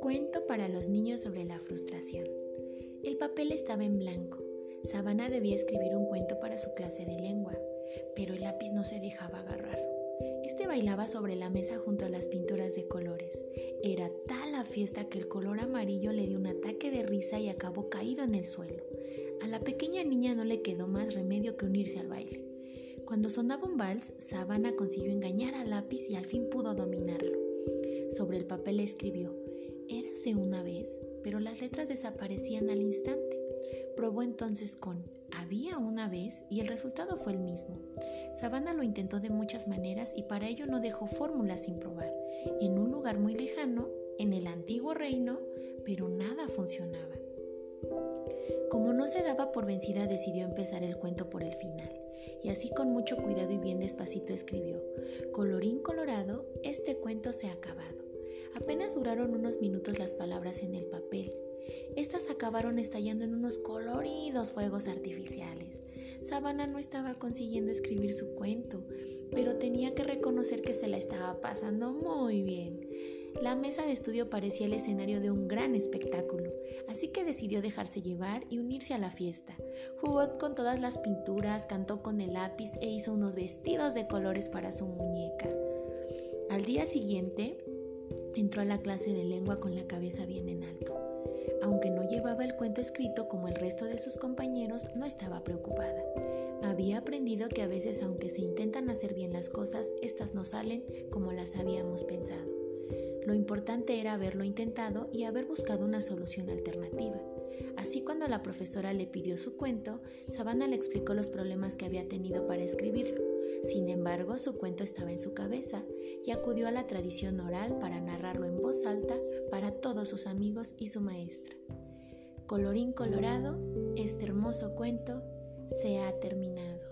Cuento para los niños sobre la frustración. El papel estaba en blanco. Sabana debía escribir un cuento para su clase de lengua, pero el lápiz no se dejaba agarrar. Este bailaba sobre la mesa junto a las pinturas de colores. Era tal la fiesta que el color amarillo le dio un ataque de risa y acabó caído en el suelo. A la pequeña niña no le quedó más remedio que unirse al baile. Cuando sonaba un vals, Sabana consiguió engañar al lápiz y al fin pudo dominarlo. Sobre el papel escribió, Érase una vez, pero las letras desaparecían al instante. Probó entonces con había una vez y el resultado fue el mismo. Sabana lo intentó de muchas maneras y para ello no dejó fórmulas sin probar. En un lugar muy lejano, en el antiguo reino, pero nada funcionaba. Como no se daba por vencida, decidió empezar el cuento por el final. Y así con mucho cuidado y bien despacito escribió, Colorín colorado, este cuento se ha acabado. Apenas duraron unos minutos las palabras en el papel estas acabaron estallando en unos coloridos fuegos artificiales. Sabana no estaba consiguiendo escribir su cuento, pero tenía que reconocer que se la estaba pasando muy bien. La mesa de estudio parecía el escenario de un gran espectáculo, así que decidió dejarse llevar y unirse a la fiesta. Jugó con todas las pinturas, cantó con el lápiz e hizo unos vestidos de colores para su muñeca. Al día siguiente, entró a la clase de lengua con la cabeza bien en alto. Aunque no llevaba el cuento escrito como el resto de sus compañeros, no estaba preocupada. Había aprendido que a veces aunque se intentan hacer bien las cosas, estas no salen como las habíamos pensado. Lo importante era haberlo intentado y haber buscado una solución alternativa. Así cuando la profesora le pidió su cuento, Sabana le explicó los problemas que había tenido para escribirlo. Sin embargo, su cuento estaba en su cabeza y acudió a la tradición oral para narrarlo en voz alta para todos sus amigos y su maestra. Colorín colorado, este hermoso cuento se ha terminado.